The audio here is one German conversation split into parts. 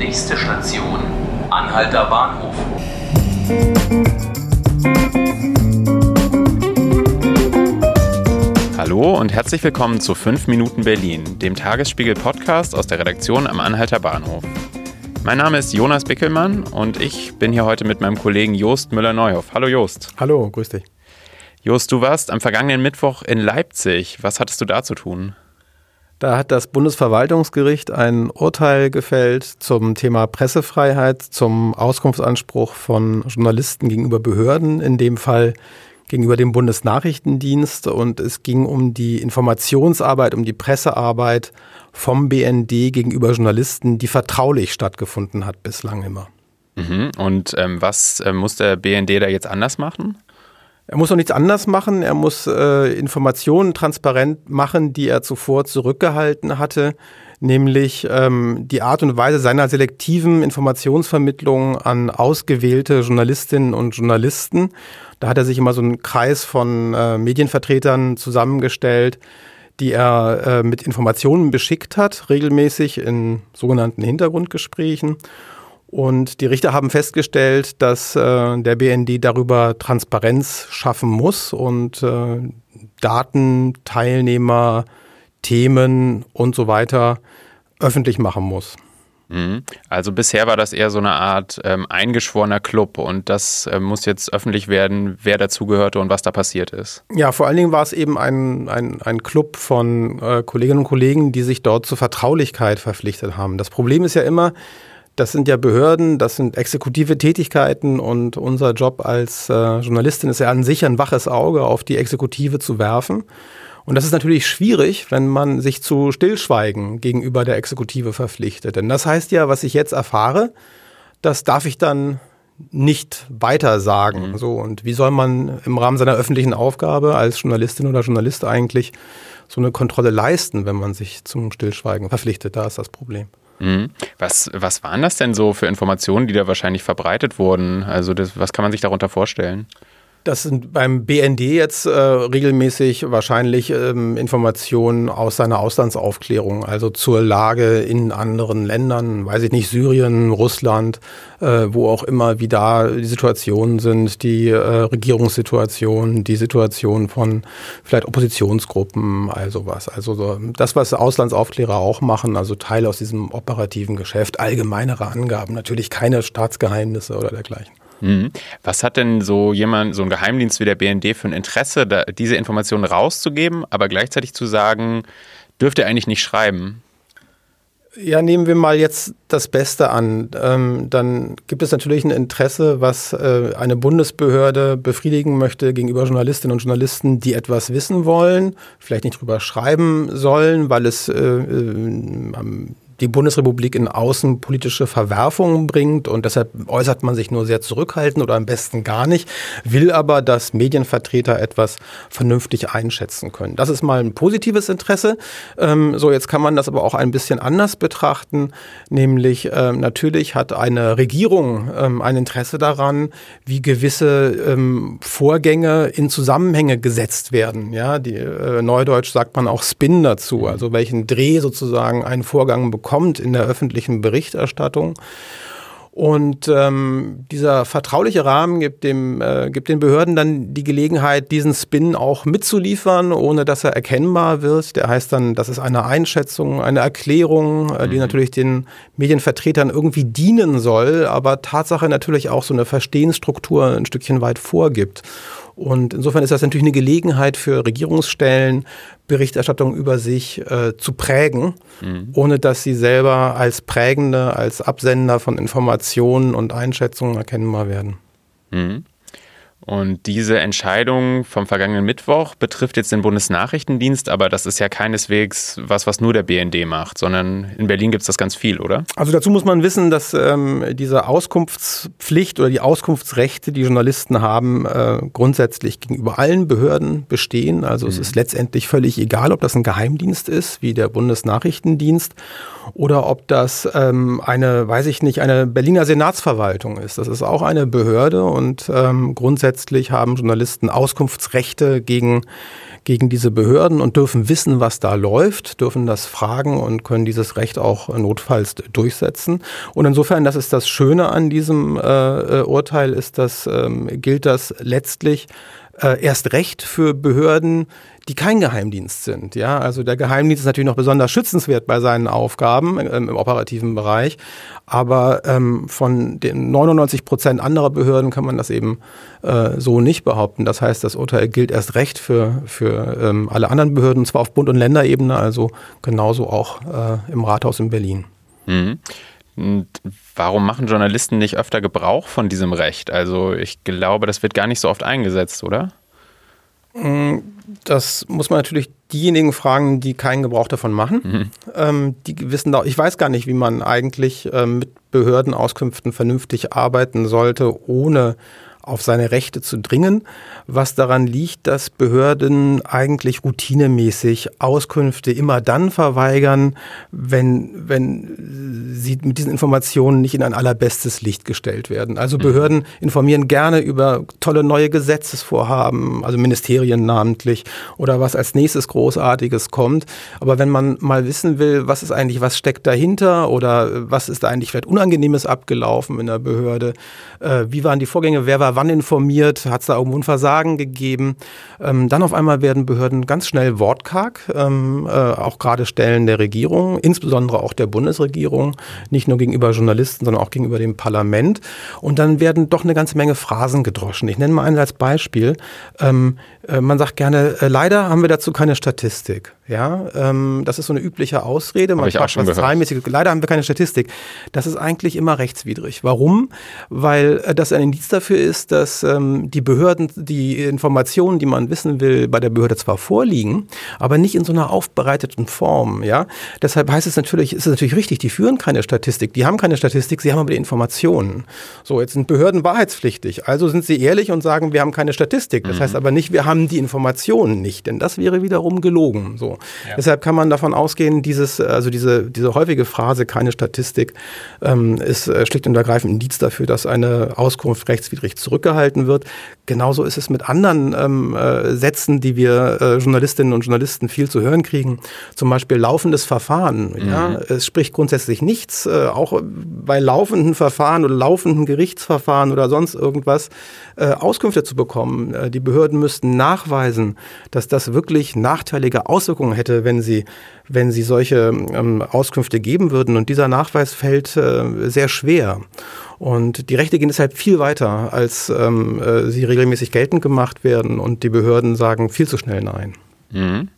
Nächste Station, Anhalter Bahnhof. Hallo und herzlich willkommen zu 5 Minuten Berlin, dem Tagesspiegel-Podcast aus der Redaktion am Anhalter Bahnhof. Mein Name ist Jonas Bickelmann und ich bin hier heute mit meinem Kollegen Jost Müller-Neuhoff. Hallo Jost. Hallo, grüß dich. Jost, du warst am vergangenen Mittwoch in Leipzig. Was hattest du da zu tun? Da hat das Bundesverwaltungsgericht ein Urteil gefällt zum Thema Pressefreiheit, zum Auskunftsanspruch von Journalisten gegenüber Behörden, in dem Fall gegenüber dem Bundesnachrichtendienst. Und es ging um die Informationsarbeit, um die Pressearbeit vom BND gegenüber Journalisten, die vertraulich stattgefunden hat bislang immer. Mhm. Und ähm, was äh, muss der BND da jetzt anders machen? Er muss noch nichts anders machen. Er muss äh, Informationen transparent machen, die er zuvor zurückgehalten hatte, nämlich ähm, die Art und Weise seiner selektiven Informationsvermittlung an ausgewählte Journalistinnen und Journalisten. Da hat er sich immer so einen Kreis von äh, Medienvertretern zusammengestellt, die er äh, mit Informationen beschickt hat, regelmäßig in sogenannten Hintergrundgesprächen. Und die Richter haben festgestellt, dass äh, der BND darüber Transparenz schaffen muss und äh, Daten, Teilnehmer, Themen und so weiter öffentlich machen muss. Mhm. Also bisher war das eher so eine Art ähm, eingeschworener Club und das äh, muss jetzt öffentlich werden, wer dazugehörte und was da passiert ist. Ja, vor allen Dingen war es eben ein, ein, ein Club von äh, Kolleginnen und Kollegen, die sich dort zur Vertraulichkeit verpflichtet haben. Das Problem ist ja immer, das sind ja Behörden, das sind exekutive Tätigkeiten und unser Job als äh, Journalistin ist ja an sich ein waches Auge auf die Exekutive zu werfen. Und das ist natürlich schwierig, wenn man sich zu Stillschweigen gegenüber der Exekutive verpflichtet. Denn das heißt ja, was ich jetzt erfahre, das darf ich dann nicht weiter sagen. Mhm. So, und wie soll man im Rahmen seiner öffentlichen Aufgabe als Journalistin oder Journalist eigentlich so eine Kontrolle leisten, wenn man sich zum Stillschweigen verpflichtet? Da ist das Problem. Mhm. Was, was waren das denn so für Informationen, die da wahrscheinlich verbreitet wurden? Also das, was kann man sich darunter vorstellen? Das sind beim BND jetzt äh, regelmäßig wahrscheinlich ähm, Informationen aus seiner Auslandsaufklärung, also zur Lage in anderen Ländern, weiß ich nicht, Syrien, Russland, äh, wo auch immer, wie da die Situationen sind, die äh, Regierungssituation, die Situation von vielleicht Oppositionsgruppen, also was. Also so, das, was Auslandsaufklärer auch machen, also Teile aus diesem operativen Geschäft, allgemeinere Angaben, natürlich keine Staatsgeheimnisse oder dergleichen. Mhm. Was hat denn so jemand, so ein Geheimdienst wie der BND für ein Interesse, da, diese Informationen rauszugeben, aber gleichzeitig zu sagen, dürft ihr eigentlich nicht schreiben? Ja, nehmen wir mal jetzt das Beste an. Ähm, dann gibt es natürlich ein Interesse, was äh, eine Bundesbehörde befriedigen möchte gegenüber Journalistinnen und Journalisten, die etwas wissen wollen, vielleicht nicht drüber schreiben sollen, weil es äh, äh, die Bundesrepublik in außenpolitische Verwerfungen bringt und deshalb äußert man sich nur sehr zurückhaltend oder am besten gar nicht, will aber, dass Medienvertreter etwas vernünftig einschätzen können. Das ist mal ein positives Interesse. Ähm, so, jetzt kann man das aber auch ein bisschen anders betrachten, nämlich ähm, natürlich hat eine Regierung ähm, ein Interesse daran, wie gewisse ähm, Vorgänge in Zusammenhänge gesetzt werden. Ja, die äh, Neudeutsch sagt man auch Spin dazu, also welchen Dreh sozusagen ein Vorgang bekommt kommt in der öffentlichen Berichterstattung. Und ähm, dieser vertrauliche Rahmen gibt, dem, äh, gibt den Behörden dann die Gelegenheit, diesen Spin auch mitzuliefern, ohne dass er erkennbar wird. Der heißt dann, das ist eine Einschätzung, eine Erklärung, äh, die mhm. natürlich den Medienvertretern irgendwie dienen soll, aber Tatsache natürlich auch so eine Verstehensstruktur ein Stückchen weit vorgibt. Und insofern ist das natürlich eine Gelegenheit für Regierungsstellen, Berichterstattung über sich äh, zu prägen, mhm. ohne dass sie selber als Prägende, als Absender von Informationen und Einschätzungen erkennbar werden. Mhm. Und diese Entscheidung vom vergangenen Mittwoch betrifft jetzt den Bundesnachrichtendienst, aber das ist ja keineswegs was, was nur der BND macht, sondern in Berlin gibt es das ganz viel, oder? Also dazu muss man wissen, dass ähm, diese Auskunftspflicht oder die Auskunftsrechte, die Journalisten haben, äh, grundsätzlich gegenüber allen Behörden bestehen. Also mhm. es ist letztendlich völlig egal, ob das ein Geheimdienst ist, wie der Bundesnachrichtendienst, oder ob das ähm, eine, weiß ich nicht, eine Berliner Senatsverwaltung ist. Das ist auch eine Behörde und ähm, grundsätzlich grundsätzlich haben Journalisten Auskunftsrechte gegen gegen diese Behörden und dürfen wissen, was da läuft, dürfen das fragen und können dieses Recht auch notfalls durchsetzen. Und insofern, das ist das Schöne an diesem äh, äh Urteil, ist, dass ähm, gilt das letztlich äh, erst recht für Behörden, die kein Geheimdienst sind. Ja, also der Geheimdienst ist natürlich noch besonders schützenswert bei seinen Aufgaben ähm, im operativen Bereich, aber ähm, von den 99 Prozent anderer Behörden kann man das eben äh, so nicht behaupten. Das heißt, das Urteil gilt erst recht für, für ähm, alle anderen Behörden, und zwar auf Bund- und Länderebene, also genauso auch äh, im Rathaus in Berlin. Mhm. Und warum machen Journalisten nicht öfter Gebrauch von diesem Recht? Also ich glaube, das wird gar nicht so oft eingesetzt, oder? Mm, das muss man natürlich diejenigen fragen, die keinen Gebrauch davon machen. Mhm. Ähm, die wissen da, ich weiß gar nicht, wie man eigentlich ähm, mit Behördenauskünften vernünftig arbeiten sollte, ohne auf seine Rechte zu dringen, was daran liegt, dass Behörden eigentlich routinemäßig Auskünfte immer dann verweigern, wenn, wenn sie mit diesen Informationen nicht in ein allerbestes Licht gestellt werden. Also mhm. Behörden informieren gerne über tolle neue Gesetzesvorhaben, also Ministerien namentlich oder was als nächstes Großartiges kommt. Aber wenn man mal wissen will, was ist eigentlich, was steckt dahinter oder was ist da eigentlich vielleicht Unangenehmes abgelaufen in der Behörde, äh, wie waren die Vorgänge, wer war wann informiert, hat es da irgendwo ein Versagen gegeben. Ähm, dann auf einmal werden Behörden ganz schnell wortkarg, ähm, äh, auch gerade Stellen der Regierung, insbesondere auch der Bundesregierung, nicht nur gegenüber Journalisten, sondern auch gegenüber dem Parlament. Und dann werden doch eine ganze Menge Phrasen gedroschen. Ich nenne mal einen als Beispiel. Ähm, äh, man sagt gerne, äh, leider haben wir dazu keine Statistik. Ja, ähm, das ist so eine übliche Ausrede. Man fragt was zahlenmäßig. Leider haben wir keine Statistik. Das ist eigentlich immer rechtswidrig. Warum? Weil äh, das ein Indiz dafür ist, dass ähm, die Behörden die Informationen, die man wissen will, bei der Behörde zwar vorliegen, aber nicht in so einer aufbereiteten Form. Ja, deshalb heißt es natürlich, ist es natürlich richtig. Die führen keine Statistik. Die haben keine Statistik. Sie haben aber die Informationen. So, jetzt sind Behörden wahrheitspflichtig. Also sind sie ehrlich und sagen, wir haben keine Statistik. Das mhm. heißt aber nicht, wir haben die Informationen nicht, denn das wäre wiederum gelogen. So. Ja. Deshalb kann man davon ausgehen, dieses, also diese, diese häufige Phrase, keine Statistik, ähm, ist äh, schlicht und ergreifend ein Indiz dafür, dass eine Auskunft rechtswidrig zurückgehalten wird. Genauso ist es mit anderen ähm, äh, Sätzen, die wir äh, Journalistinnen und Journalisten viel zu hören kriegen. Zum Beispiel laufendes Verfahren. Mhm. Ja? Es spricht grundsätzlich nichts, äh, auch bei laufenden Verfahren oder laufenden Gerichtsverfahren oder sonst irgendwas, äh, Auskünfte zu bekommen. Äh, die Behörden müssten nachweisen, dass das wirklich nachteilige Auswirkungen Auswirkungen hätte, wenn sie, wenn sie solche ähm, Auskünfte geben würden. Und dieser Nachweis fällt äh, sehr schwer. Und die Rechte gehen deshalb viel weiter, als ähm, äh, sie regelmäßig geltend gemacht werden. Und die Behörden sagen viel zu schnell Nein. Mhm.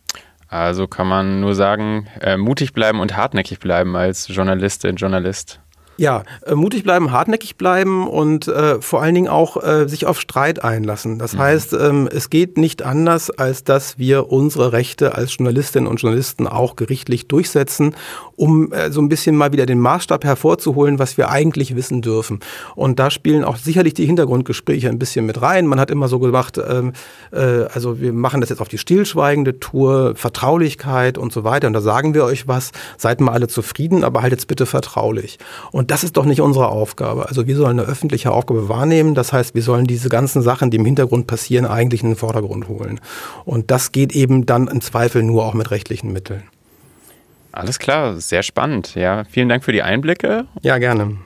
Also kann man nur sagen, äh, mutig bleiben und hartnäckig bleiben als Journalistin, Journalist. Ja, äh, mutig bleiben, hartnäckig bleiben und äh, vor allen Dingen auch äh, sich auf Streit einlassen. Das mhm. heißt, ähm, es geht nicht anders, als dass wir unsere Rechte als Journalistinnen und Journalisten auch gerichtlich durchsetzen, um äh, so ein bisschen mal wieder den Maßstab hervorzuholen, was wir eigentlich wissen dürfen. Und da spielen auch sicherlich die Hintergrundgespräche ein bisschen mit rein. Man hat immer so gemacht, ähm, äh, also wir machen das jetzt auf die stillschweigende Tour, Vertraulichkeit und so weiter. Und da sagen wir euch was, seid mal alle zufrieden, aber haltet's bitte vertraulich. Und und das ist doch nicht unsere Aufgabe. Also wir sollen eine öffentliche Aufgabe wahrnehmen. Das heißt, wir sollen diese ganzen Sachen, die im Hintergrund passieren, eigentlich in den Vordergrund holen. Und das geht eben dann im Zweifel nur auch mit rechtlichen Mitteln. Alles klar, sehr spannend. Ja, vielen Dank für die Einblicke. Ja, gerne.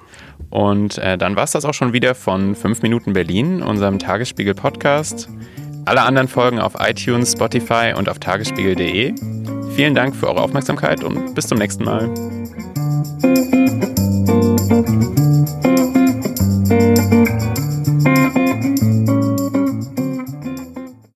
Und äh, dann war es das auch schon wieder von 5 Minuten Berlin, unserem Tagesspiegel-Podcast. Alle anderen Folgen auf iTunes, Spotify und auf tagesspiegel.de. Vielen Dank für eure Aufmerksamkeit und bis zum nächsten Mal.